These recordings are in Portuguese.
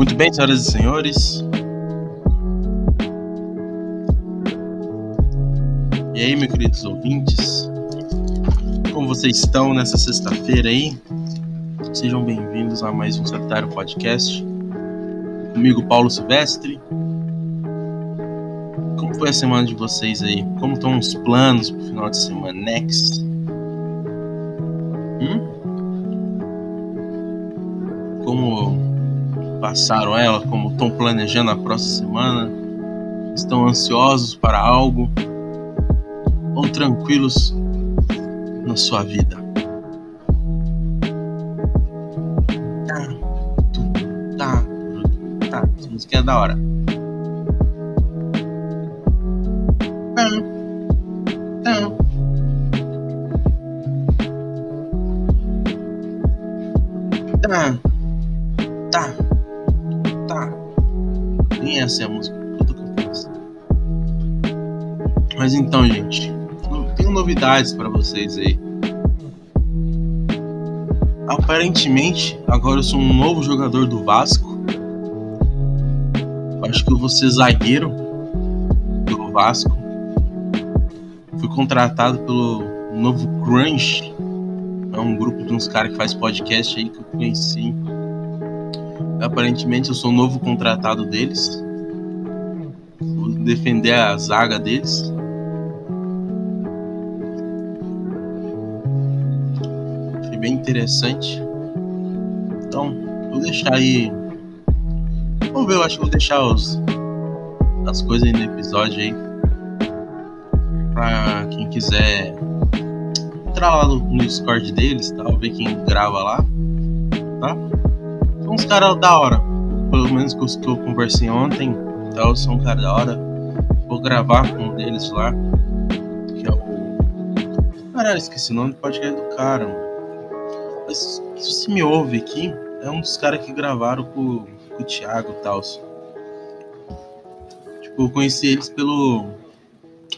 Muito bem, senhoras e senhores. E aí, meus queridos ouvintes? Como vocês estão nessa sexta-feira aí? Sejam bem-vindos a mais um Solitário Podcast. Comigo, Paulo Silvestre. Como foi a semana de vocês aí? Como estão os planos pro final de semana? Next? Passaram ela? Como estão planejando a próxima semana? Estão ansiosos para algo? Ou tranquilos na sua vida? Tá, tá, tá. Essa música é da hora. Novidades pra vocês aí. Aparentemente, agora eu sou um novo jogador do Vasco. Acho que eu vou ser zagueiro do Vasco. Fui contratado pelo novo Crunch. É um grupo de uns caras que faz podcast aí que eu conheci. Aparentemente eu sou o novo contratado deles. Vou defender a zaga deles. Bem interessante. Então, vou deixar aí. Vamos ver, eu acho que vou deixar os, as coisas aí no episódio aí. Pra quem quiser entrar lá no, no Discord deles, tá? ver quem grava lá, tá? São uns caras da hora. Pelo menos com os que eu conversei ontem, então são um cara da hora. Vou gravar com um deles lá, que é o. Caralho, esqueci o nome do podcast do cara, mano. Se me ouve aqui, é um dos caras que gravaram com, com o Thiago e tal. Tipo, eu conheci eles pelo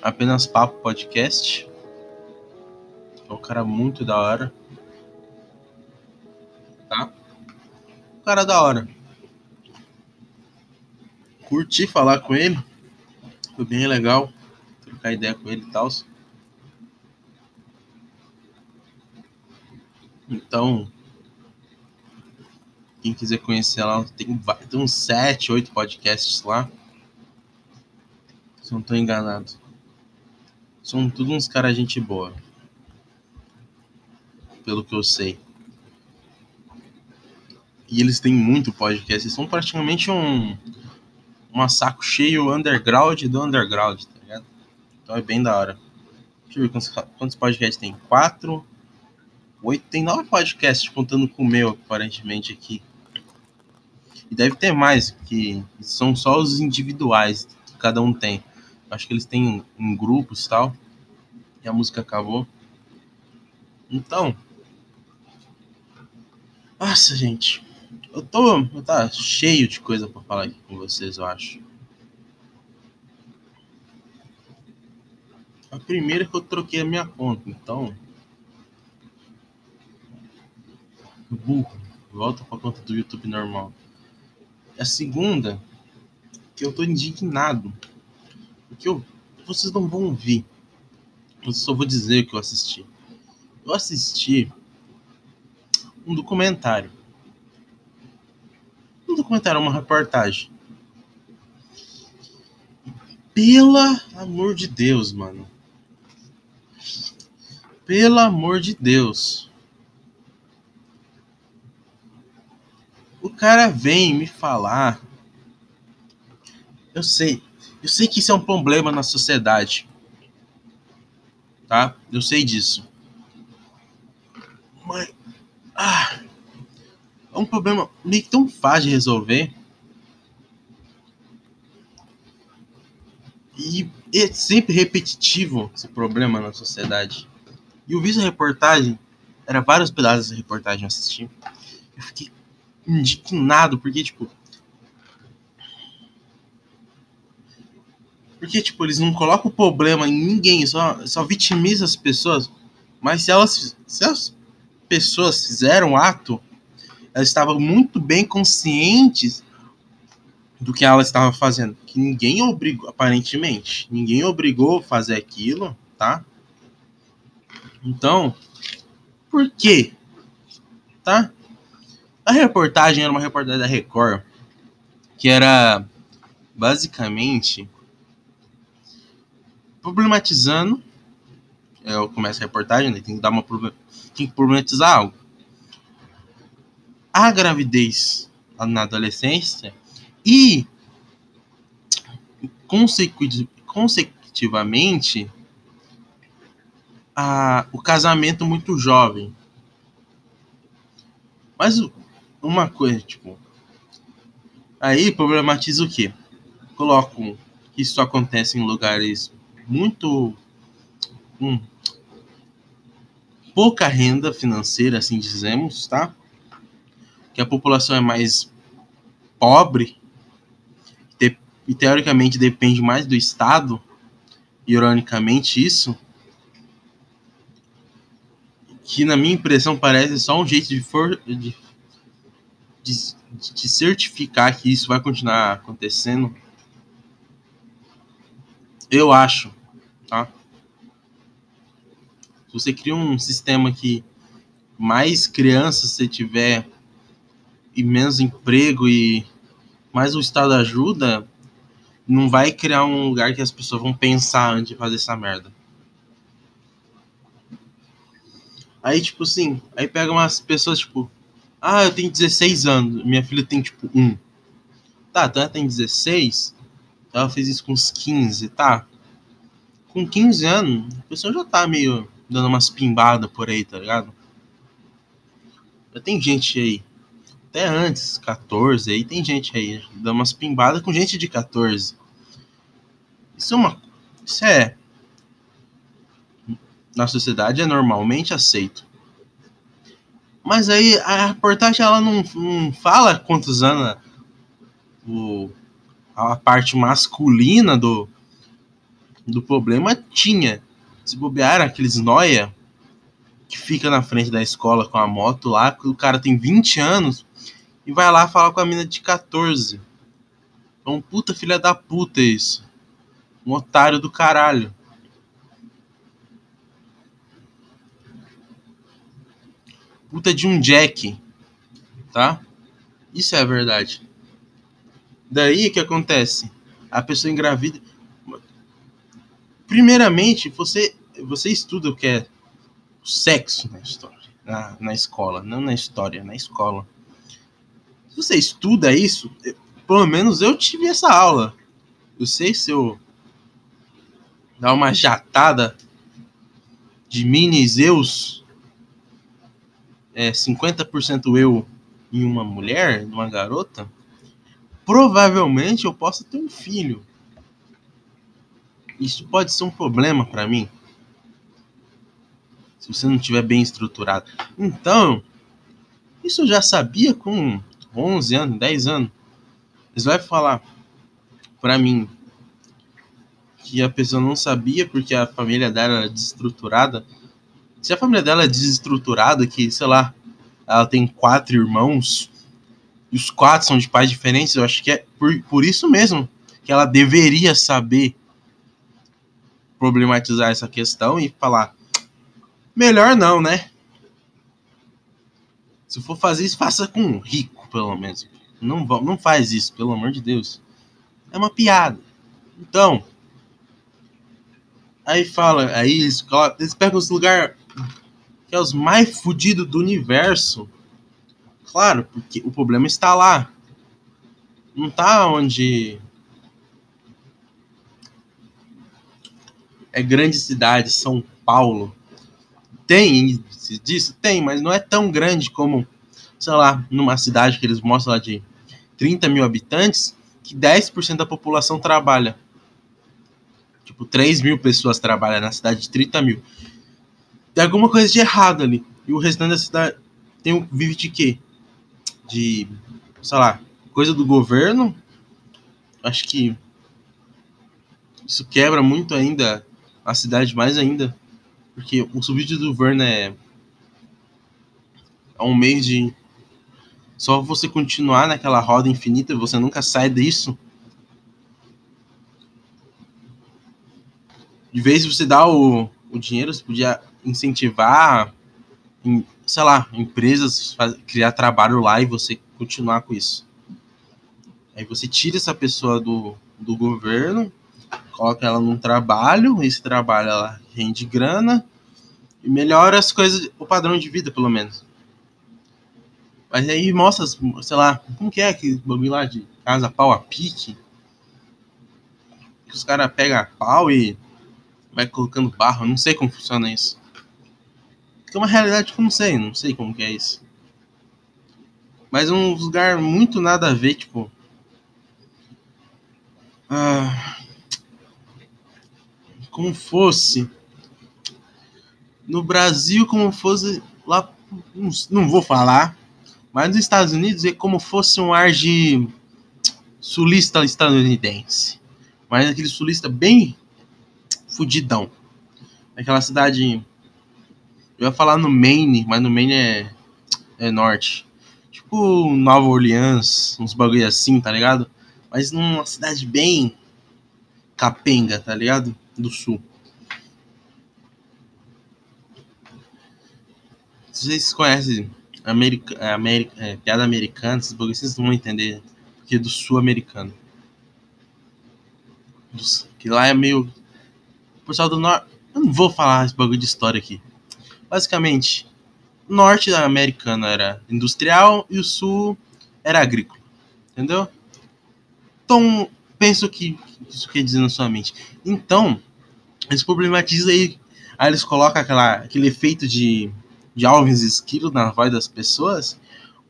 Apenas Papo Podcast. É um cara muito da hora. Tá? Um cara da hora. Curti falar com ele. Foi bem legal. Trocar ideia com ele e tal. Então, quem quiser conhecer lá, tem, tem uns 7, 8 podcasts lá. Se não tô enganado. São tudo uns caras gente boa. Pelo que eu sei. E eles têm muito podcast. Eles são praticamente um. Uma saco cheio underground do underground, tá ligado? Então é bem da hora. Deixa eu ver quantos, quantos podcasts tem. Quatro. Oito. Tem nove podcasts contando com o meu, aparentemente, aqui. E deve ter mais, que são só os individuais que cada um tem. Acho que eles têm em grupos tal. E a música acabou. Então. Nossa, gente. Eu tô. Eu tá cheio de coisa pra falar aqui com vocês, eu acho. A primeira que eu troquei a minha conta, então. Burro. Volta pra conta do YouTube normal. A segunda, que eu tô indignado. Porque eu, vocês não vão ouvir. Eu só vou dizer o que eu assisti. Eu assisti um documentário. Um documentário, uma reportagem. Pelo amor de Deus, mano. Pelo amor de Deus. O cara vem me falar. Eu sei. Eu sei que isso é um problema na sociedade. Tá? Eu sei disso. Mas. Ah, é um problema meio que tão fácil de resolver. E é sempre repetitivo esse problema na sociedade. E eu vi essa reportagem, era vários pedaços dessa reportagem eu assisti. Eu fiquei indignado, porque, tipo. Porque, tipo, eles não colocam o problema em ninguém, só, só vitimizam as pessoas. Mas se elas. Se as pessoas fizeram o ato, elas estavam muito bem conscientes do que ela estava fazendo. Que ninguém obrigou, aparentemente, ninguém obrigou a fazer aquilo, tá? Então, por quê? Tá? A reportagem era uma reportagem da Record, que era basicamente problematizando. Eu começo a reportagem, né? tem que dar uma tem que problematizar algo. A gravidez na adolescência e consecutivamente a, o casamento muito jovem. Mas uma coisa, tipo, aí problematiza o que? Colocam que isso acontece em lugares muito com pouca renda financeira, assim dizemos, tá? Que a população é mais pobre e teoricamente depende mais do Estado, ironicamente isso, que na minha impressão parece só um jeito de, for, de, de, de certificar que isso vai continuar acontecendo. Eu acho, tá? Se você cria um sistema que mais crianças você tiver e menos emprego e mais o Estado ajuda, não vai criar um lugar que as pessoas vão pensar antes de fazer essa merda. Aí, tipo assim, aí pega umas pessoas, tipo, ah, eu tenho 16 anos, minha filha tem, tipo, 1. Tá, então ela tem 16, ela fez isso com uns 15, tá? Com 15 anos, a pessoa já tá meio dando umas pimbadas por aí, tá ligado? Já tem gente aí, até antes, 14, aí tem gente aí, dando umas pimbadas com gente de 14. Isso é uma. Isso é na sociedade é normalmente aceito. Mas aí a reportagem ela não, não fala quantos anos o, a parte masculina do, do problema tinha. Se bobear aqueles noia que fica na frente da escola com a moto lá, o cara tem 20 anos e vai lá falar com a mina de 14. É um puta filha da puta isso. Um otário do caralho. Puta de um Jack, tá? Isso é a verdade. Daí o que acontece? A pessoa engravida. Primeiramente, você você estuda o que é sexo na história, na, na escola, não na história, na escola. Se você estuda isso, pelo menos eu tive essa aula. Eu sei se eu dar uma jatada de mini Zeus é, 50% eu em uma mulher, uma garota, provavelmente eu possa ter um filho. Isso pode ser um problema para mim. Se você não tiver bem estruturado. Então, isso eu já sabia com 11 anos, 10 anos. Eles vai falar para mim que a pessoa não sabia porque a família dela era desestruturada se a família dela é desestruturada, que, sei lá, ela tem quatro irmãos, e os quatro são de pais diferentes, eu acho que é por, por isso mesmo que ela deveria saber problematizar essa questão e falar: melhor não, né? Se for fazer isso, faça com um rico, pelo menos. Não, não faz isso, pelo amor de Deus. É uma piada. Então, aí fala, aí eles, eles pegam os lugares que é os mais fodidos do universo. Claro, porque o problema está lá. Não tá onde é grande cidade, São Paulo. Tem disso? Tem, mas não é tão grande como, sei lá, numa cidade que eles mostram lá de 30 mil habitantes, que 10% da população trabalha. Tipo, 3 mil pessoas trabalham na cidade de 30 mil tem alguma coisa de errado ali. E o restante da cidade tem um, vive de quê? De, sei lá, coisa do governo. Acho que isso quebra muito ainda a cidade mais ainda. Porque o subsídio do governo é, é um mês de Só você continuar naquela roda infinita, você nunca sai disso. De vez você dar o, o dinheiro, você podia incentivar, em, sei lá, empresas criar trabalho lá e você continuar com isso. Aí você tira essa pessoa do, do governo, coloca ela num trabalho, esse trabalho ela rende grana e melhora as coisas, o padrão de vida, pelo menos. Mas aí mostra, sei lá, como que é aquele bagulho lá de casa pau a pique? Que os caras pegam pau e vai colocando barro, não sei como funciona isso. É uma realidade que eu não sei, não sei como que é isso. Mas um lugar muito nada a ver, tipo. Ah, como fosse. No Brasil, como fosse. Lá. Não, não vou falar. Mas nos Estados Unidos é como fosse um ar de sulista estadunidense. Mas aquele sulista bem fudidão. Aquela cidade. Eu ia falar no Maine, mas no Maine é, é norte. Tipo Nova Orleans, uns bagulho assim, tá ligado? Mas numa cidade bem capenga, tá ligado? Do sul. Vocês conhecem America, é, America, é, piada americana, esses bagulhos, vocês vão entender. Porque é do sul americano. Que lá é meio o pessoal do norte. Eu não vou falar esse bagulho de história aqui. Basicamente, o norte da americana era industrial e o sul era agrícola. Entendeu? Então, penso que isso quer dizer na sua mente. Então, eles problematizam aí. Aí eles colocam aquela, aquele efeito de, de Alves Esquilo na voz das pessoas.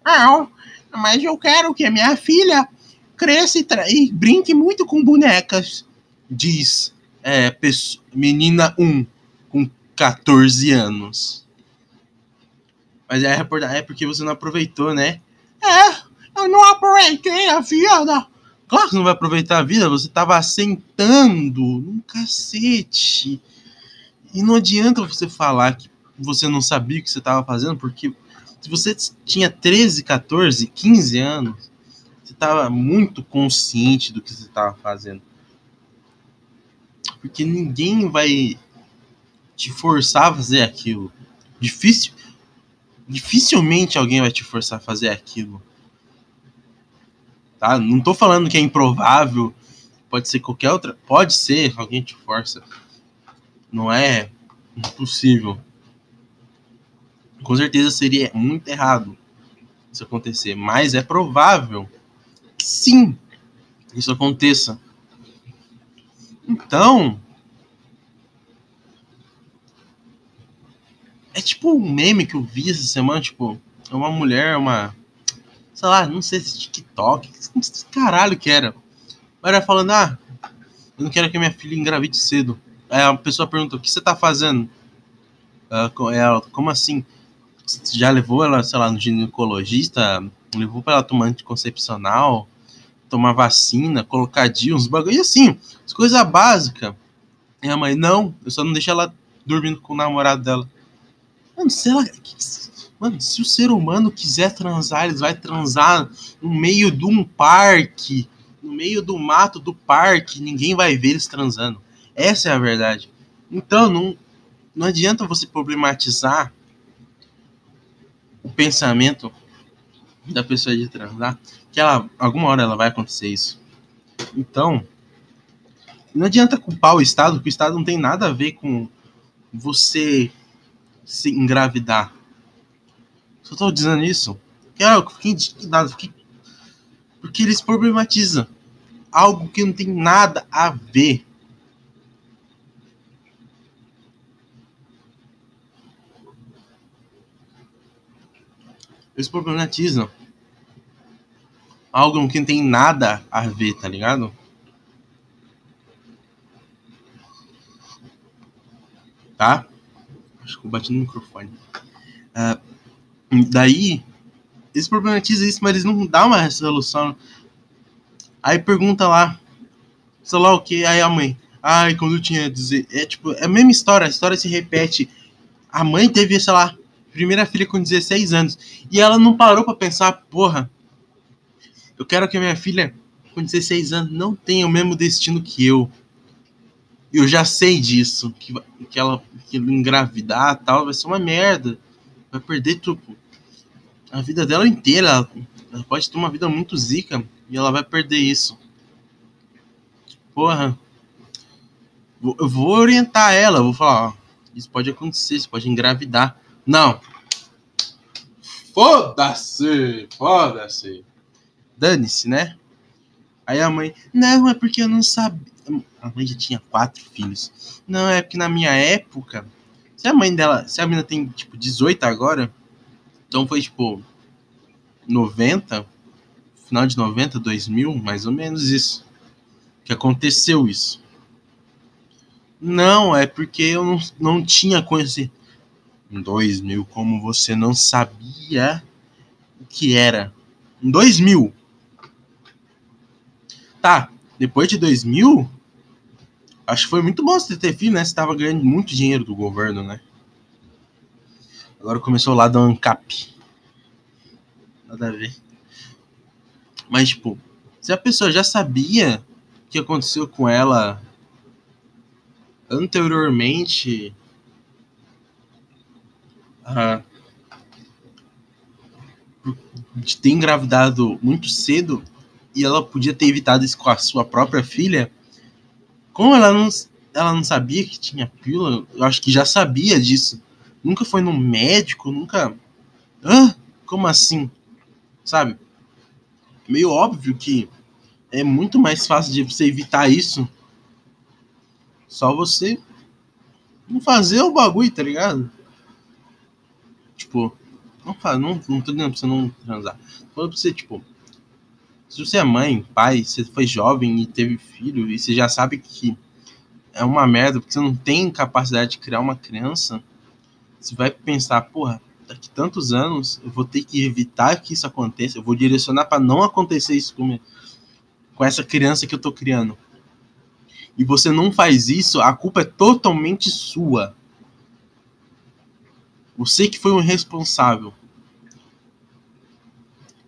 Não, mas eu quero que a minha filha cresça e, e brinque muito com bonecas. Diz é, menina 1 com 14 anos. Mas é reportagem é porque você não aproveitou, né? É, eu não aproveitei a vida. Claro que não vai aproveitar a vida, você tava sentando num cacete. E não adianta você falar que você não sabia o que você estava fazendo, porque se você tinha 13, 14, 15 anos, você estava muito consciente do que você estava fazendo. Porque ninguém vai te forçar a fazer aquilo. Difícil, dificilmente alguém vai te forçar a fazer aquilo. Tá? Não tô falando que é improvável, pode ser qualquer outra, pode ser, alguém te força. Não é impossível. Com certeza seria muito errado isso acontecer, mas é provável que sim, isso aconteça. Então. É tipo um meme que eu vi essa semana, tipo, é uma mulher, uma. Sei lá, não sei se TikTok, que caralho que era. Mas era falando, ah, eu não quero que minha filha engravide cedo. Aí a pessoa perguntou, o que você tá fazendo? Ela, como assim? Você já levou ela, sei lá, no ginecologista? Levou pra ela tomar anticoncepcional? tomar vacina, colocar dia, uns bagulho assim, as coisas básicas. E a mãe, não, eu só não deixo ela dormindo com o namorado dela. Mano, se ela. Mano, se o ser humano quiser transar, eles vai transar no meio de um parque, no meio do mato do parque, ninguém vai ver eles transando. Essa é a verdade. Então, não, não adianta você problematizar o pensamento da pessoa de transar, que ela, alguma hora ela vai acontecer isso. Então, não adianta culpar o Estado, porque o Estado não tem nada a ver com você se engravidar. Só estou dizendo isso. Eu fiquei indignado, fiquei... porque eles problematizam algo que não tem nada a ver. Eles problematizam algo que não tem nada a ver, tá ligado? Tá? Acho que eu bati no microfone. Uh, daí, eles problematizam isso, mas eles não dão uma resolução. Aí pergunta lá, sei lá o que, aí a mãe. Ai, quando eu tinha dizer. É tipo, é a mesma história, a história se repete. A mãe teve, sei lá, primeira filha com 16 anos. E ela não parou para pensar, porra, eu quero que a minha filha com 16 anos não tenha o mesmo destino que eu. Eu já sei disso, que, que ela que engravidar tal vai ser uma merda. Vai perder tudo. A vida dela inteira. Ela, ela pode ter uma vida muito zica e ela vai perder isso. Porra. Eu vou orientar ela, vou falar, ó, isso pode acontecer, isso pode engravidar. Não. Foda-se, foda-se. Dane-se, né? Aí a mãe, não, é porque eu não sabia. A mãe já tinha quatro filhos. Não, é porque na minha época, se a mãe dela, se a menina tem tipo 18 agora, então foi tipo 90, final de 90, 2000, mais ou menos isso. Que aconteceu isso. Não, é porque eu não, não tinha conhecido. Em 2000, como você não sabia o que era. Em 2000. Tá, depois de 2000, acho que foi muito bom você ter filho, né? Você tava ganhando muito dinheiro do governo, né? Agora começou lá da ANCAP. Nada a ver. Mas, tipo, se a pessoa já sabia o que aconteceu com ela anteriormente uh, de ter engravidado muito cedo e ela podia ter evitado isso com a sua própria filha, como ela não, ela não sabia que tinha pílula, eu acho que já sabia disso. Nunca foi no médico, nunca. Hã? Como assim? Sabe? Meio óbvio que é muito mais fácil de você evitar isso só você não fazer o bagulho, tá ligado? Tipo, não faz, não, não tô dizendo pra você não transar. Tô pra você, tipo, se você é mãe, pai, você foi jovem e teve filho, e você já sabe que é uma merda, porque você não tem capacidade de criar uma criança, você vai pensar, porra, daqui tantos anos eu vou ter que evitar que isso aconteça, eu vou direcionar para não acontecer isso com, com essa criança que eu tô criando e você não faz isso, a culpa é totalmente sua. Você que foi o responsável.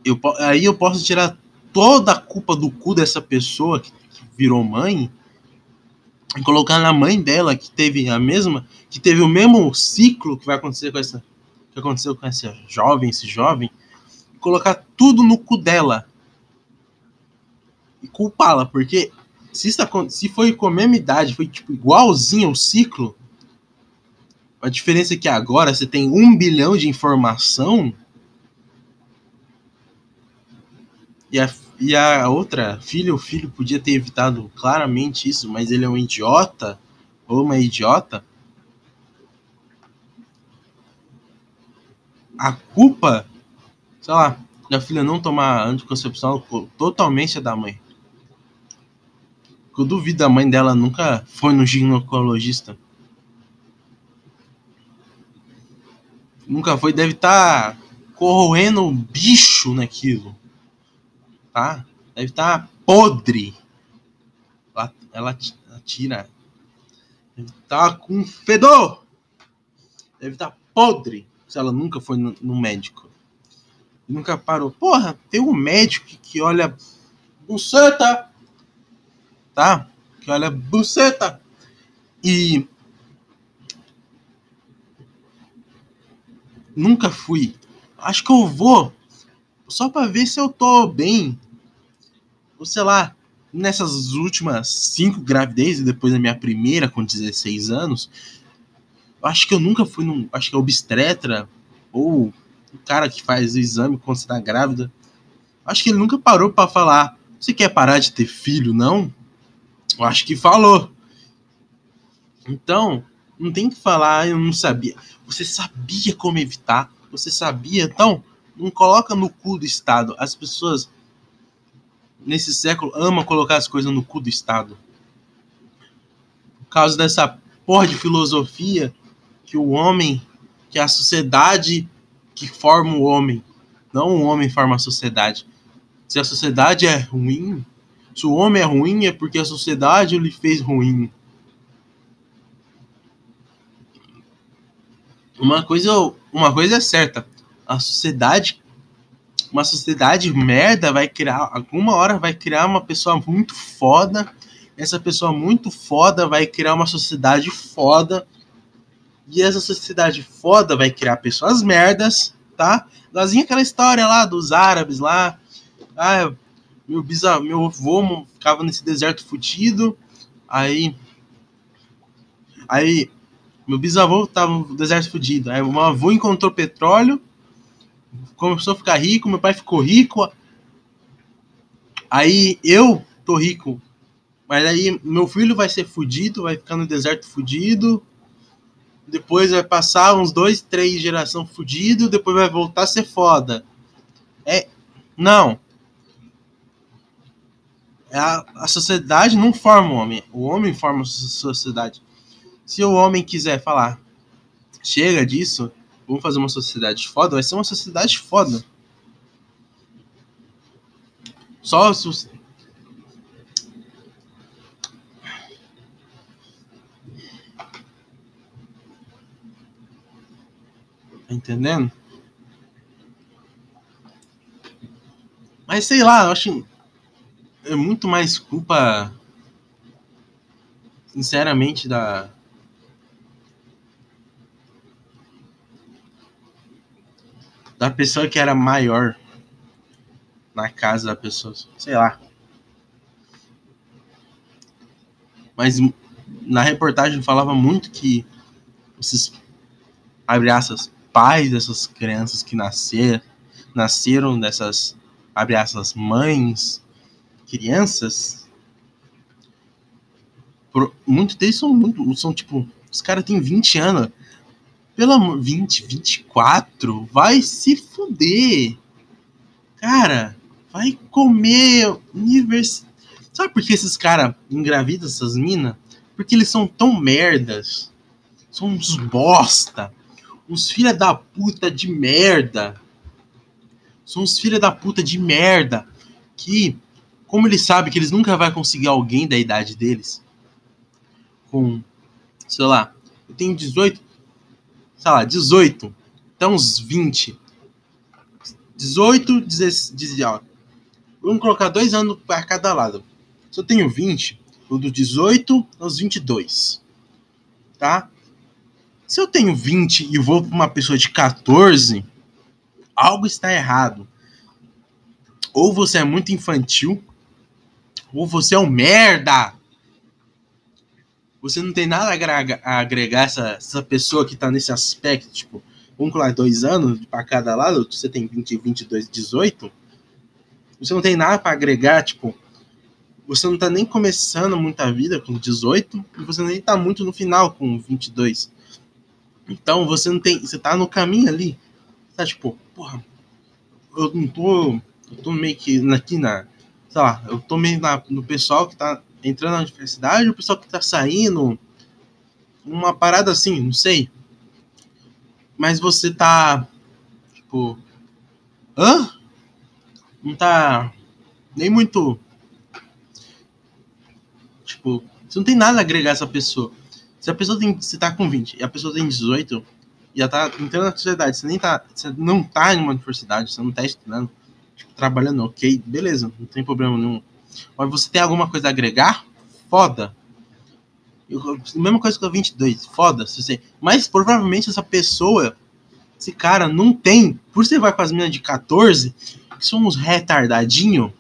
Eu, aí eu posso tirar toda a culpa do cu dessa pessoa que, que virou mãe e colocar na mãe dela que teve a mesma, que teve o mesmo ciclo que vai acontecer com essa, que aconteceu com essa jovem, esse jovem, colocar tudo no cu dela e culpá-la, porque se, isso, se foi com a mesma idade, foi tipo igualzinho ao ciclo, a diferença é que agora você tem um bilhão de informação e a, e a outra filha, o filho podia ter evitado claramente isso, mas ele é um idiota ou uma idiota. A culpa, sei lá, da filha não tomar anticoncepção totalmente é da mãe. Eu duvido a mãe dela nunca foi no ginecologista. Nunca foi, deve estar tá corroendo bicho naquilo. Tá? Deve estar tá podre. Ela, ela, tira. Deve estar tá com fedor. Deve estar tá podre. Se ela nunca foi no, no médico. Nunca parou. Porra, tem um médico que, que olha. Buceta! tá? Que olha buceta. E nunca fui. Acho que eu vou só para ver se eu tô bem. Ou sei lá, nessas últimas cinco gravidezes depois da minha primeira com 16 anos, acho que eu nunca fui num, acho que é obstetra ou o cara que faz o exame quando você tá grávida. Acho que ele nunca parou para falar: "Você quer parar de ter filho, não?" Eu acho que falou. Então, não tem que falar, eu não sabia. Você sabia como evitar. Você sabia. Então, não coloca no cu do Estado. As pessoas, nesse século, amam colocar as coisas no cu do Estado. Por causa dessa porra de filosofia que o homem, que a sociedade que forma o homem, não o homem forma a sociedade. Se a sociedade é ruim, se o homem é ruim, é porque a sociedade lhe fez ruim. uma coisa, uma coisa é certa. A sociedade, uma sociedade merda vai criar, alguma hora vai criar uma pessoa muito foda. Essa pessoa muito foda vai criar uma sociedade foda. E essa sociedade foda vai criar pessoas merdas, tá? Lazinha aquela história lá dos árabes lá. Ah, meu bisavô, meu avô ficava nesse deserto fudido. Aí aí meu bisavô tava no deserto fudido. Aí meu avô encontrou petróleo, começou a ficar rico, meu pai ficou rico. Aí eu tô rico. Mas aí meu filho vai ser fudido, vai ficar no deserto fudido. Depois vai passar uns dois, três geração fudido, depois vai voltar a ser foda. É, não. É a, a sociedade não forma o homem, o homem forma a sociedade. Se o homem quiser falar, chega disso, vamos fazer uma sociedade foda, vai ser uma sociedade foda. Só se Tá entendendo? Mas sei lá, eu acho é muito mais culpa sinceramente da da pessoa que era maior na casa da pessoa, sei lá. Mas na reportagem falava muito que esses abre aspas, pais dessas crianças que nascer, nasceram dessas abre aspas, mães, crianças, muitos deles são muito, são tipo, os caras têm 20 anos, pelo amor, 20, 24, vai se fuder. Cara, vai comer universidade. Sabe por que esses caras engravidam essas minas? Porque eles são tão merdas. São uns bosta. Uns filha da puta de merda. São uns filha da puta de merda. Que, como eles sabem que eles nunca vão conseguir alguém da idade deles. Com, sei lá, eu tenho 18, sei lá, 18, até uns 20. 18, 16, ó, vamos colocar dois anos para cada lado. Se eu tenho 20, o do 18 aos 22, tá? Se eu tenho 20 e vou para uma pessoa de 14, algo está errado. Ou você é muito infantil, ou você é um merda você não tem nada a agregar, essa, essa pessoa que tá nesse aspecto, tipo, vamos colocar dois anos para cada lado, você tem 20, 22, 18, você não tem nada para agregar, tipo, você não tá nem começando muita vida com 18, e você nem tá muito no final com 22. Então você não tem, você tá no caminho ali, tá tipo, porra, eu não tô, eu tô meio que aqui na, sei lá, eu tô meio na, no pessoal que tá entrando na universidade, o pessoal que tá saindo, uma parada assim, não sei. Mas você tá, tipo, hã? Não tá nem muito, tipo, você não tem nada a agregar essa pessoa. Se a pessoa tem, você tá com 20 e a pessoa tem 18, já tá entrando na sociedade, você nem tá, você não tá em uma universidade, você não tá estudando, tipo, trabalhando, ok, beleza, não tem problema nenhum mas você tem alguma coisa a agregar? Foda. Eu, mesma coisa que o 22, foda. Se você, mas provavelmente essa pessoa, esse cara não tem. Por você vai com as meninas de 14, que são uns retardadinho,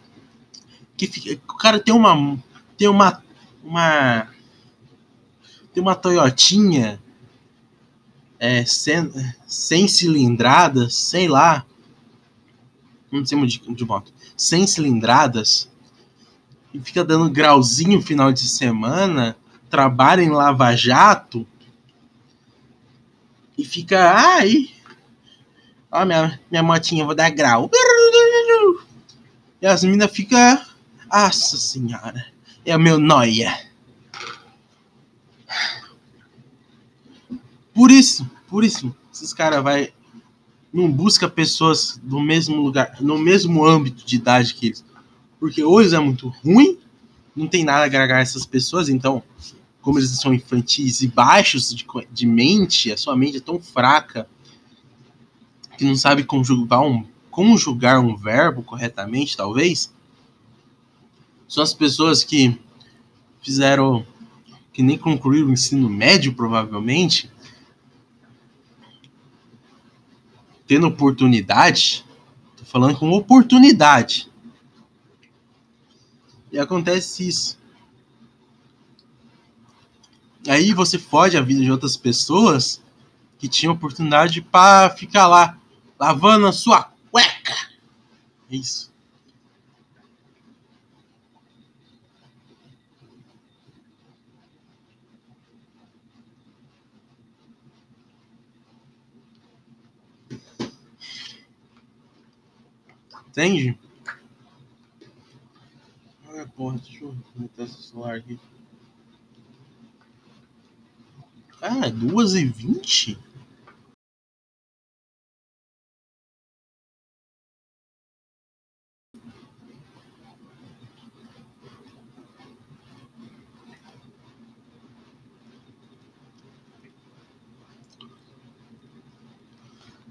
que fica, o cara tem uma tem uma uma tem uma Toyotinha é, sem, sem cilindradas, sei lá, não sei de, de moto, sem cilindradas, e fica dando grauzinho final de semana, trabalha em Lava Jato e fica, ai, ó, minha, minha motinha, vou dar grau. E as meninas ficam, nossa senhora, é o meu noia. Por isso, por isso, esses caras vai não busca pessoas do mesmo lugar, no mesmo âmbito de idade que eles porque hoje é muito ruim, não tem nada a agregar essas pessoas, então como eles são infantis e baixos de, de mente, a sua mente é tão fraca que não sabe conjugar um, conjugar um verbo corretamente, talvez, são as pessoas que fizeram, que nem concluíram o ensino médio, provavelmente, tendo oportunidade, tô falando com oportunidade. E acontece isso. Aí você foge a vida de outras pessoas que tinham oportunidade para ficar lá lavando a sua cueca. É isso. Entende? Porra, deixa eu meter esse celular aqui. Ah, é 2h20?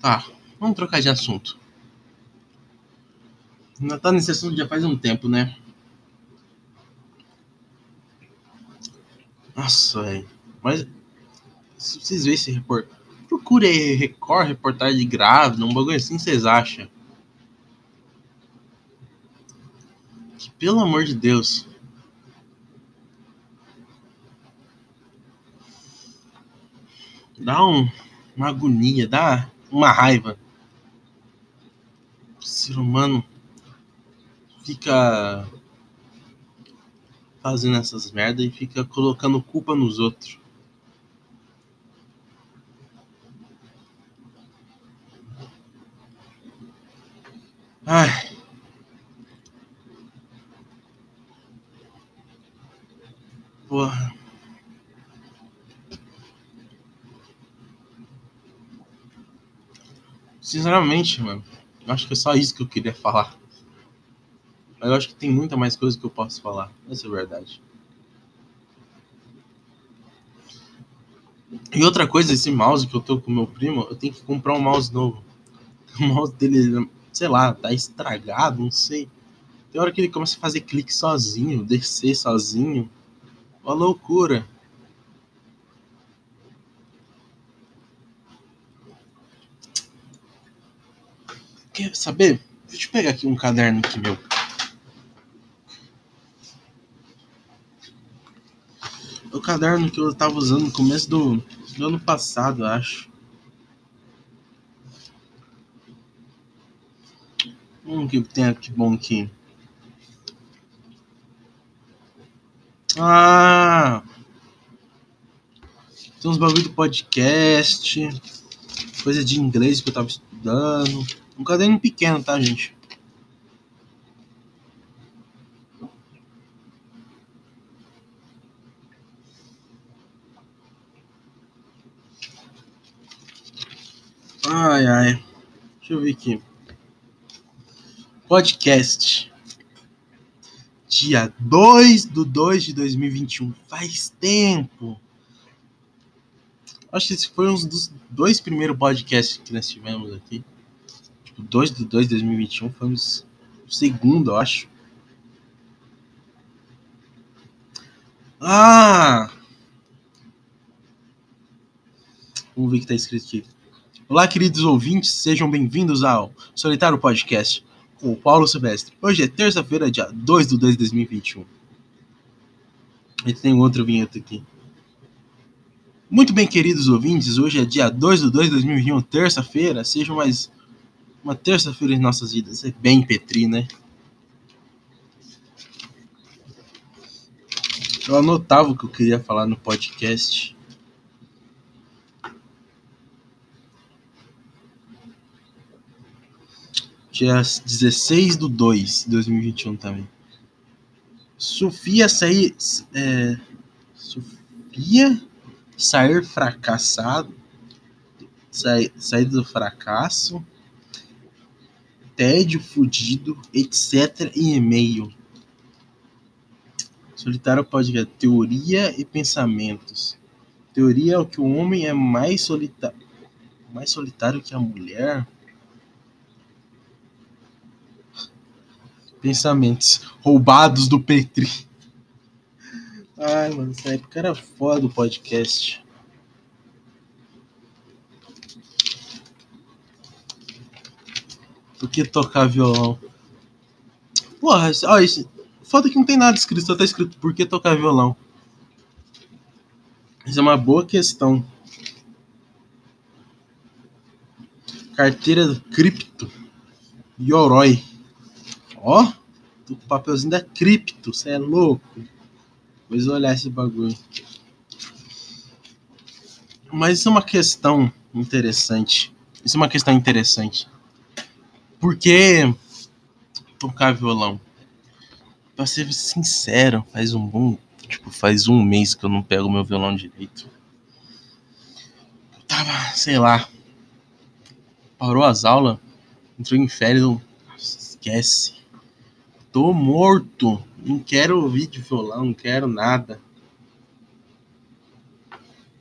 Tá, vamos trocar de assunto. Ainda tá nesse assunto já faz um tempo, né? Nossa, velho. Mas se vocês verem esse report, procure Record, reportagem grávida, um bagulho assim, vocês acham? Que pelo amor de Deus. Dá um, uma agonia, dá uma raiva. O ser humano fica fazendo essas merdas e fica colocando culpa nos outros. Ai. Porra. Sinceramente, mano, acho que é só isso que eu queria falar. Mas eu acho que tem muita mais coisa que eu posso falar. Essa é a verdade. E outra coisa, esse mouse que eu tô com meu primo, eu tenho que comprar um mouse novo. O mouse dele, sei lá, tá estragado, não sei. Tem hora que ele começa a fazer clique sozinho, descer sozinho. Uma loucura. Quer saber? Deixa eu pegar aqui um caderno aqui meu. O caderno que eu tava usando no começo do, do ano passado, acho. Hum, que tem aqui bom aqui. Ah! Tem uns bagulho do podcast, coisa de inglês que eu tava estudando. Um caderno pequeno, tá, gente? Ai, ai. Deixa eu ver aqui. Podcast. Dia 2 do 2 de 2021. Faz tempo. Acho que esse foi um dos dois primeiros podcasts que nós tivemos aqui. Tipo, 2 do 2 de 2021. Foi o segundo, eu acho. Ah! Vamos ver o que tá escrito aqui. Olá, queridos ouvintes, sejam bem-vindos ao Solitário Podcast com o Paulo Silvestre. Hoje é terça-feira, dia 2 de 2 de 2021. E tem outro vinheta aqui. Muito bem, queridos ouvintes, hoje é dia 2 de 2 de 2021, terça-feira. Seja mais uma terça-feira em nossas vidas. É bem Petri, né? Eu anotava o que eu queria falar no podcast. Dia 16 do 2 de 2021 também. Sofia sair. É, Sofia sair fracassado. Sair, sair do fracasso. Tédio fudido, etc. e e-mail. Solitário podcast. Teoria e pensamentos. Teoria é o que o homem é mais solitário. Mais solitário que a mulher. Pensamentos roubados do Petri. Ai, mano, essa época era foda do podcast. Por que tocar violão? Porra, ó, isso, foda que não tem nada escrito, só tá escrito por que tocar violão. Isso é uma boa questão. Carteira do cripto. Yoroi. Ó, o papelzinho da cripto, você é louco. Depois olhar esse bagulho. Mas isso é uma questão interessante. Isso é uma questão interessante. Por que tocar violão? Pra ser sincero, faz um bom. Tipo, faz um mês que eu não pego meu violão direito. Eu tava, sei lá. Parou as aulas. Entrou em férias. Esquece. Tô morto. Não quero ouvir de violão, não quero nada.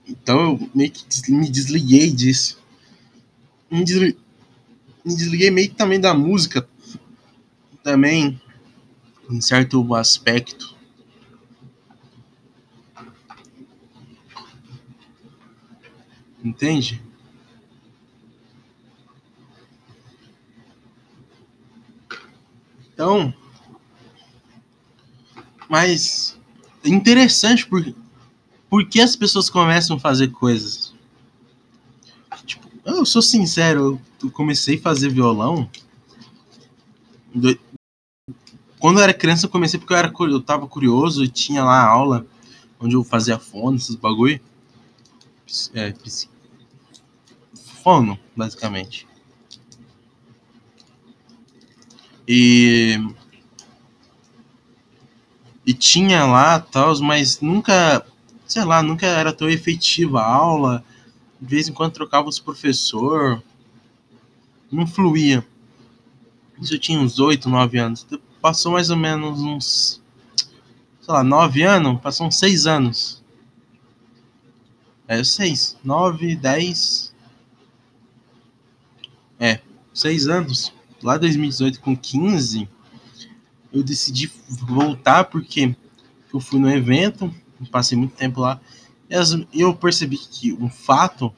Então eu meio que me desliguei disso. Me desliguei me desliguei meio que também da música. Também, em certo aspecto. Entende? Então, mas interessante porque, porque as pessoas começam a fazer coisas. Tipo, eu sou sincero, eu comecei a fazer violão. Quando eu era criança, eu comecei porque eu, era, eu tava curioso e tinha lá aula onde eu fazia fono, esses bagulho. É, fono, basicamente. E. E tinha lá tal, mas nunca, sei lá, nunca era tão efetiva a aula. De vez em quando trocava os professor não fluía. Isso eu tinha uns 8, 9 anos. Passou mais ou menos uns, sei lá, 9 anos, passou uns 6 anos. É, 6, 9, 10. É, 6 anos. Lá 2018 com 15, eu decidi voltar porque eu fui no evento, passei muito tempo lá. E eu percebi que um fato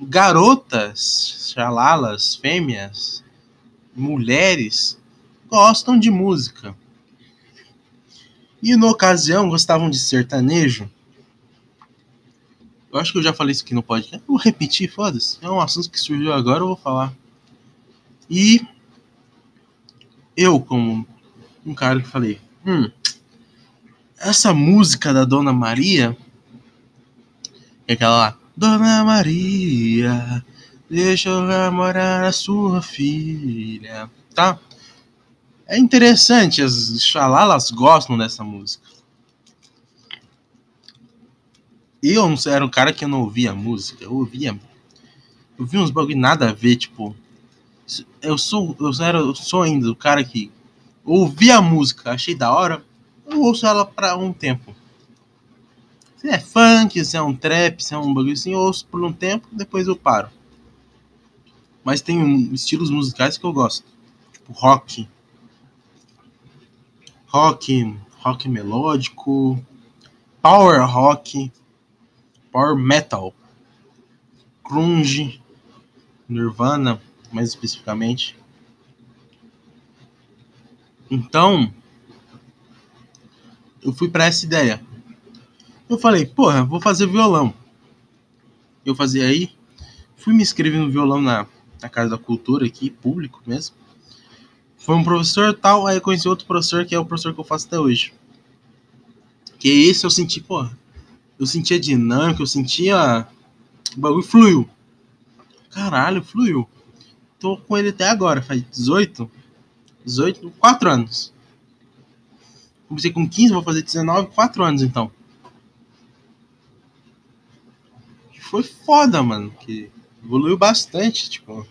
garotas, chalalas, fêmeas, mulheres gostam de música. E na ocasião gostavam de sertanejo. Eu acho que eu já falei isso aqui no podcast. Vou repetir, foda-se. É um assunto que surgiu agora, eu vou falar. E eu, como um cara que falei, hum, essa música da Dona Maria, é aquela lá, Dona Maria, deixa eu namorar a sua filha, tá? É interessante, as chalalas gostam dessa música. Eu não era um cara que não ouvia música, eu ouvia. Eu vi uns bagulho nada a ver, tipo. Eu sou, eu era, eu sou ainda o cara que ouvia a música, achei da hora, eu ouço ela pra um tempo. Se é funk, se é um trap, se é um bagulho assim, eu ouço por um tempo, depois eu paro. Mas tem um, estilos musicais que eu gosto. Tipo rock. Rock, rock melódico, power rock, power metal, grunge, Nirvana, mais especificamente. Então, eu fui para essa ideia. Eu falei, porra, vou fazer violão. Eu fazia aí, fui me inscrever no violão na, na Casa da Cultura aqui, público mesmo. Foi um professor tal, aí conheci outro professor que é o professor que eu faço até hoje. Que esse eu senti, porra, eu sentia dinâmica, eu sentia. O bagulho fluiu. Caralho, fluiu. Tô com ele até agora, faz 18, 18, 4 anos. Comecei com 15, vou fazer 19, 4 anos então. foi foda, mano. Que evoluiu bastante, tipo.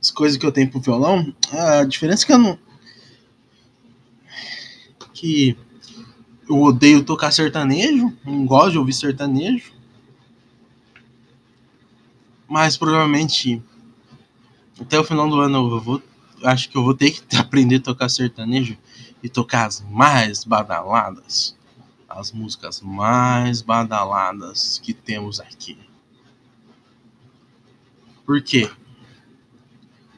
As coisas que eu tenho pro violão. A diferença é que eu não. Que eu odeio tocar sertanejo, não gosto de ouvir sertanejo. Mas provavelmente até o final do ano eu vou, acho que eu vou ter que aprender a tocar sertanejo e tocar as mais badaladas, as músicas mais badaladas que temos aqui. Por quê?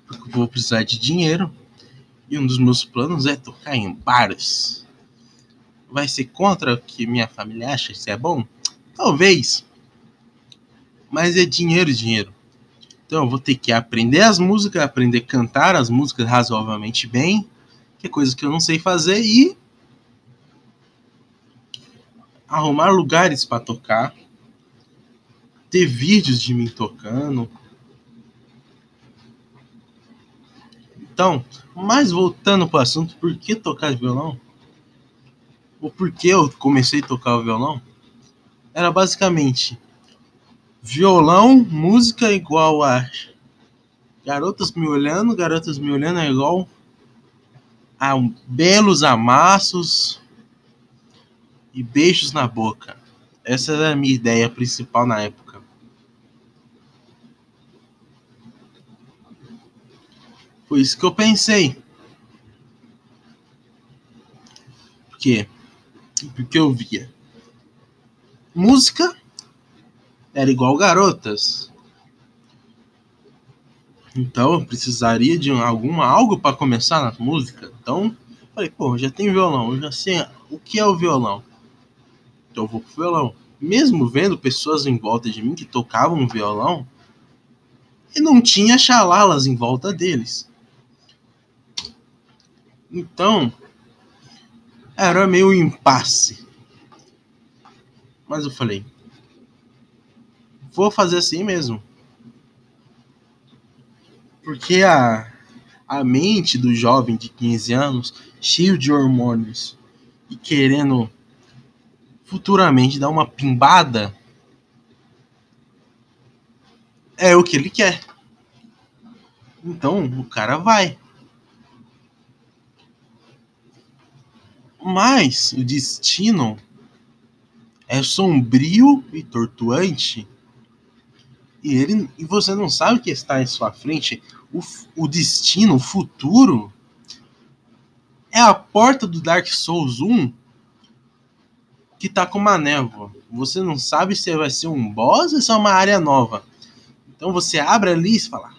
Porque eu vou precisar de dinheiro e um dos meus planos é tocar em bares. Vai ser contra o que minha família acha que é bom? Talvez. Mas é dinheiro, dinheiro. Então eu vou ter que aprender as músicas, aprender a cantar as músicas razoavelmente bem, que é coisa que eu não sei fazer, e arrumar lugares para tocar, ter vídeos de mim tocando. Então, mas voltando para o assunto, por que tocar violão? Ou por que eu comecei a tocar o violão? Era basicamente Violão, música igual a garotas me olhando, garotas me olhando é igual a belos amassos e beijos na boca. Essa era a minha ideia principal na época. Foi isso que eu pensei. Por quê? Porque eu via música era igual garotas. Então eu precisaria de alguma algo para começar na música. Então falei, pô, já tem violão, já sei o que é o violão. Então eu vou pro violão. Mesmo vendo pessoas em volta de mim que tocavam violão, e não tinha chalalas em volta deles. Então, era meio impasse. Mas eu falei, vou fazer assim mesmo. Porque a, a mente do jovem de 15 anos, cheio de hormônios e querendo futuramente dar uma pimbada, é o que ele quer. Então o cara vai. Mas o destino é sombrio e tortuante e ele e você não sabe o que está em sua frente, o, o destino, o futuro é a porta do Dark Souls 1 que tá com uma névoa. Você não sabe se vai ser um boss ou se é uma área nova. Então você abre ali e fala.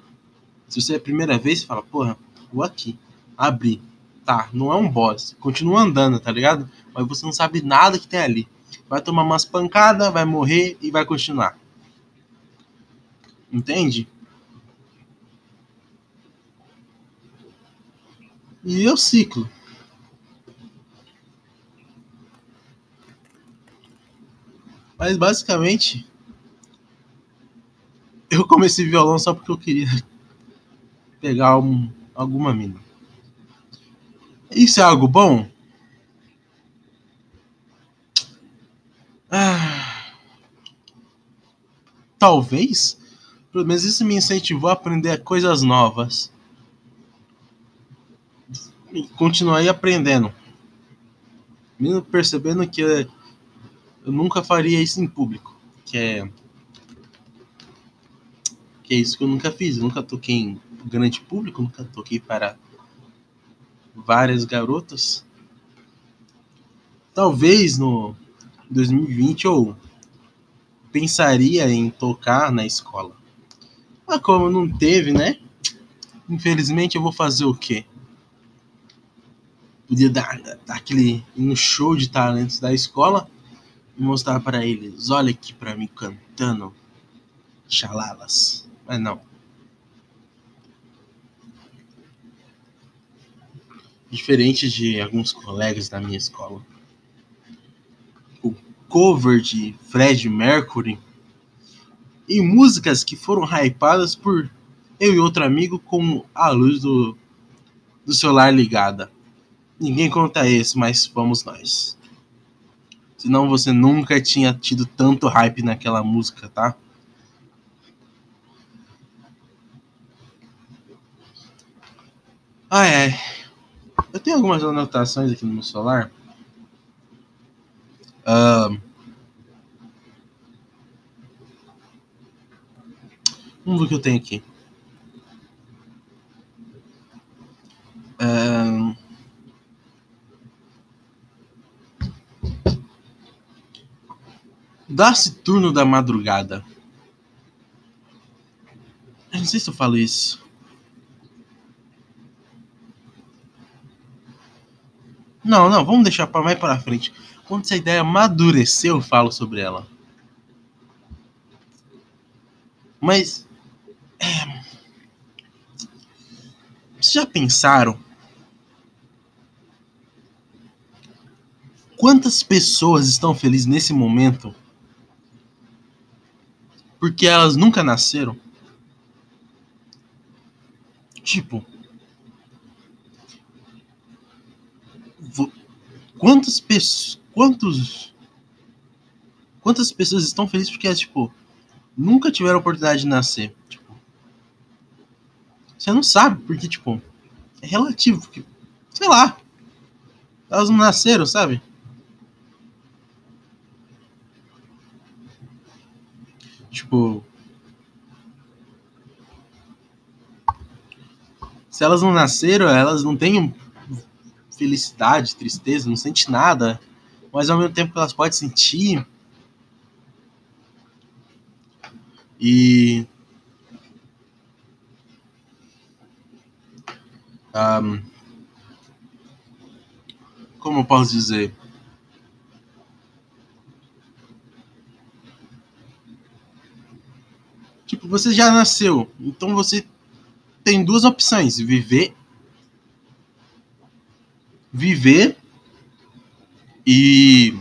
Se você é a primeira vez, você fala, porra, vou aqui. Abri. Tá, não é um boss. Continua andando, tá ligado? Mas você não sabe nada que tem ali. Vai tomar umas pancadas, vai morrer e vai continuar. Entende? E é o ciclo. Mas basicamente, eu comecei violão só porque eu queria pegar um, alguma mina. Isso é algo bom? Ah, talvez. Pelo menos isso me incentivou a aprender coisas novas. E continuar aprendendo. Mesmo percebendo que eu nunca faria isso em público. Que é. Que é isso que eu nunca fiz. Eu nunca toquei em grande público, nunca toquei para várias garotas. Talvez no 2020 eu pensaria em tocar na escola. Mas como não teve, né? Infelizmente eu vou fazer o quê? Podia dar, dar aquele no show de talentos da escola e mostrar para eles, olha aqui para mim cantando chalalas. Mas não. Diferente de alguns colegas da minha escola. O cover de Fred Mercury e músicas que foram hypadas por eu e outro amigo com a luz do, do celular ligada. Ninguém conta esse, mas vamos nós. Senão você nunca tinha tido tanto hype naquela música, tá? Ah, é. Eu tenho algumas anotações aqui no meu celular. Uh, vamos ver o que eu tenho aqui. Uh, Dá-se turno da madrugada. Eu não sei se eu falo isso. Não, não, vamos deixar para mais para frente. Quando essa ideia amadurecer, eu falo sobre ela. Mas. Vocês já pensaram? Quantas pessoas estão felizes nesse momento porque elas nunca nasceram? Tipo, quantas pessoas, quantos, quantas pessoas estão felizes porque tipo nunca tiveram a oportunidade de nascer? Tipo, você não sabe porque tipo é relativo, porque, sei lá, elas não nasceram, sabe? Tipo. Se elas não nasceram, elas não têm felicidade, tristeza, não sente nada. Mas ao mesmo tempo elas podem sentir. E. Um, como eu posso dizer? Tipo, você já nasceu, então você tem duas opções: viver, viver e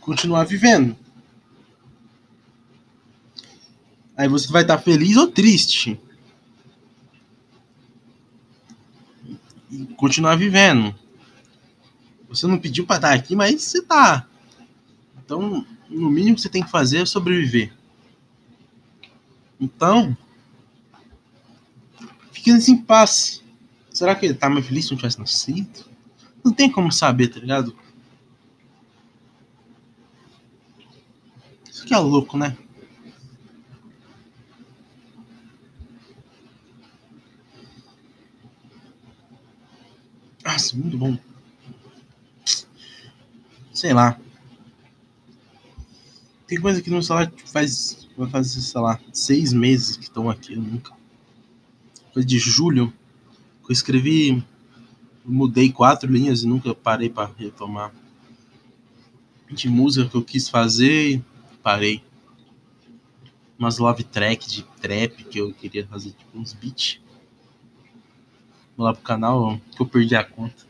continuar vivendo. Aí você vai estar feliz ou triste. Continuar vivendo. Você não pediu para estar aqui, mas você tá. Então, no mínimo que você tem que fazer é sobreviver. Então, fica nesse impasse. Será que ele tá mais feliz se não tivesse nascido? Não tem como saber, tá ligado? Isso que é louco, né? Nossa, muito bom. Sei lá. Tem coisa que no celular faz vai fazer, sei lá, seis meses que estão aqui, eu nunca. Foi de julho que eu escrevi, mudei quatro linhas e nunca parei para retomar. De música que eu quis fazer, parei. Umas love track de trap que eu queria fazer, tipo uns beats. Lá pro canal que eu perdi a conta.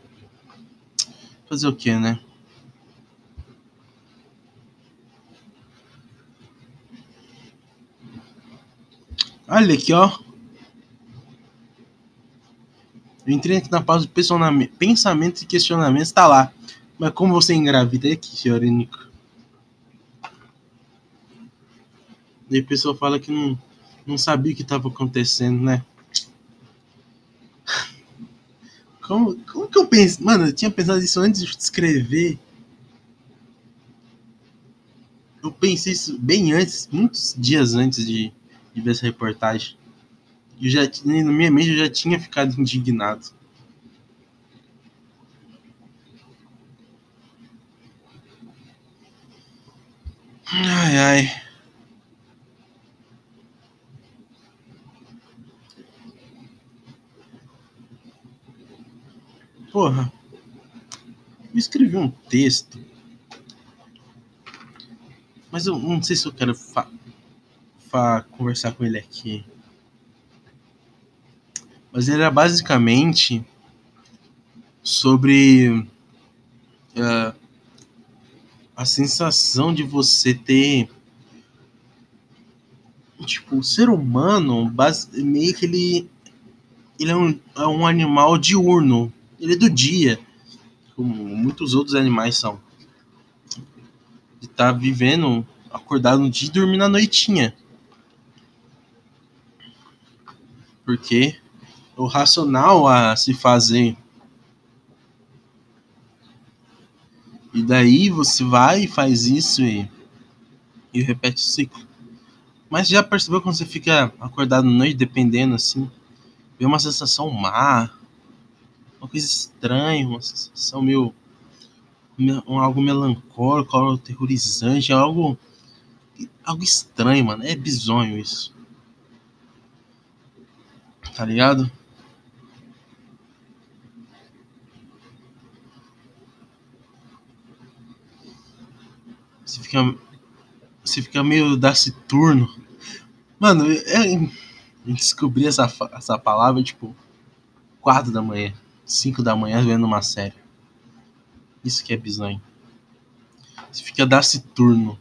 Fazer o que, né? Olha aqui, ó. Eu entrei aqui na pausa de pensamento e questionamento, está lá. Mas como você engravida é aqui, senhor Nico? E a pessoa fala que não, não sabia o que estava acontecendo, né? Como, como que eu penso? Mano, eu tinha pensado isso antes de escrever. Eu pensei isso bem antes, muitos dias antes de, de ver essa reportagem. Eu já, na minha mente eu já tinha ficado indignado. Ai, ai. Porra. Eu escrevi um texto. Mas eu não sei se eu quero fa para conversar com ele aqui. Mas ele era basicamente sobre uh, a sensação de você ter tipo o ser humano base, meio que ele ele é um, é um animal diurno ele é do dia como muitos outros animais são. Estar tá vivendo acordado no dia e dormir na noitinha. Porque o racional a se fazer. E daí você vai e faz isso e, e repete o ciclo. Mas já percebeu quando você fica acordado noite, dependendo assim, vê uma sensação má, uma coisa estranha, uma sensação meio. algo melancólico, algo aterrorizante, algo. algo estranho, mano. É bizonho isso. Tá ligado? Você fica. Você fica meio taciturno. Mano, é, descobri essa, essa palavra, tipo, 4 da manhã, 5 da manhã vendo uma série. Isso que é bizonho. Você fica taciturno.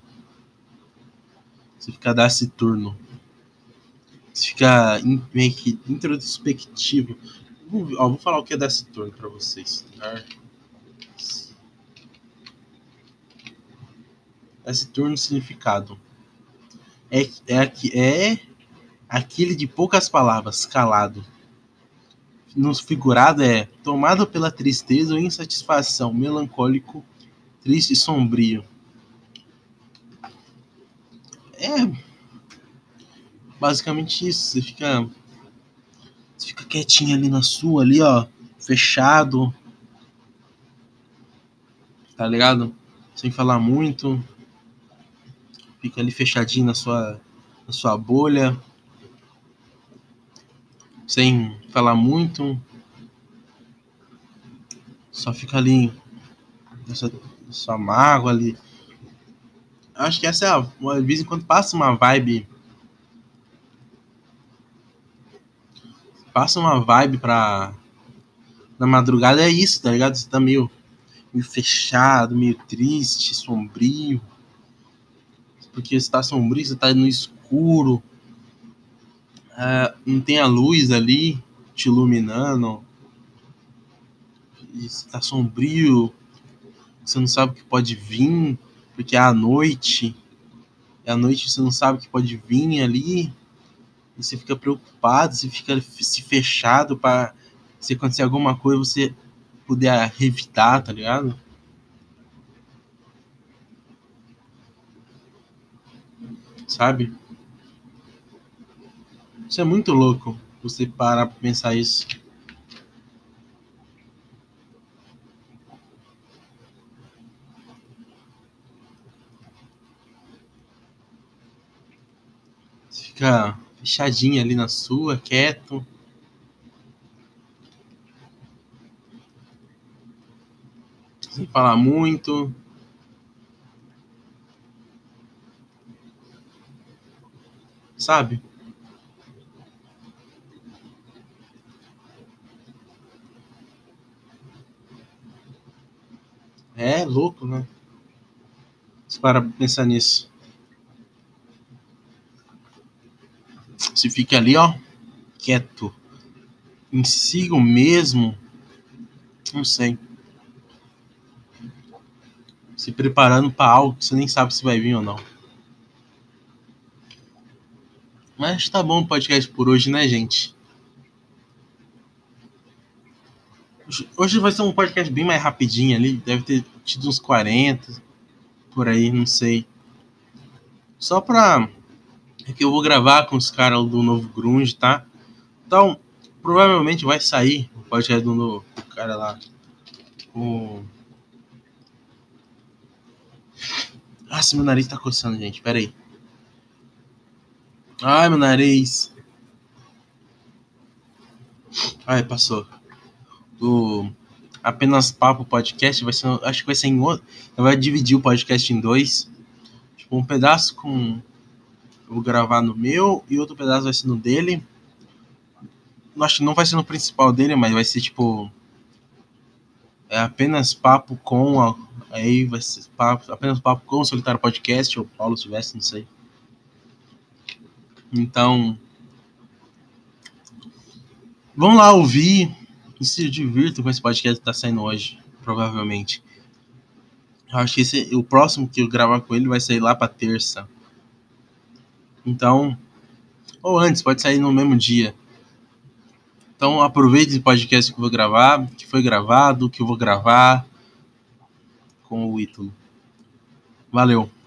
Você fica taciturno. Você fica meio que introspectivo. Vou, ó, vou falar o que é taciturno pra vocês. Tá? Taciturno significado. É, é, é aquele de poucas palavras, calado. No figurado é tomado pela tristeza ou insatisfação, melancólico, triste e sombrio. É basicamente isso. Você fica, você fica quietinho ali na sua, ali ó, fechado, tá ligado? Sem falar muito fica ali fechadinho na sua, na sua bolha, sem falar muito, só fica ali nessa sua mágoa ali. Acho que essa é a, de vez em quando passa uma vibe. Passa uma vibe pra. Na madrugada é isso, tá ligado? Você tá meio, meio fechado, meio triste, sombrio porque está sombrio, você está no escuro, é, não tem a luz ali te iluminando, está sombrio, você não sabe o que pode vir, porque é a noite, é a noite você não sabe o que pode vir ali, e você fica preocupado, você fica se fechado para se acontecer alguma coisa você puder evitar, tá ligado? sabe? Isso é muito louco, você parar pra pensar isso. Você fica fechadinho ali na sua, quieto. Sem falar muito. sabe? É louco, né? Se para pensar nisso. Se fica ali, ó, quieto, em si mesmo, não sei. Se preparando para algo que você nem sabe se vai vir ou não. Mas tá bom o podcast por hoje, né, gente? Hoje vai ser um podcast bem mais rapidinho ali. Deve ter tido uns 40 por aí, não sei. Só pra. É que eu vou gravar com os caras do novo Grunge, tá? Então, provavelmente vai sair o podcast do, do cara lá. O. Nossa, meu nariz tá coçando, gente. Pera aí. Ai, meu nariz. Ai, passou. O apenas papo podcast vai ser, acho que vai ser em outro. Vai dividir o podcast em dois. Tipo, um pedaço com eu vou gravar no meu e outro pedaço vai ser no dele. Acho que não vai ser no principal dele, mas vai ser tipo é apenas papo com a, aí vai ser papo, apenas papo com o Solitário Podcast ou Paulo Silvestre, não sei. Então, vamos lá ouvir e se divirtam com esse podcast que está saindo hoje, provavelmente. Eu acho que esse, o próximo que eu gravar com ele vai sair lá para terça. Então, ou antes, pode sair no mesmo dia. Então, aproveite esse podcast que eu vou gravar, que foi gravado, que eu vou gravar com o Ítalo. Valeu!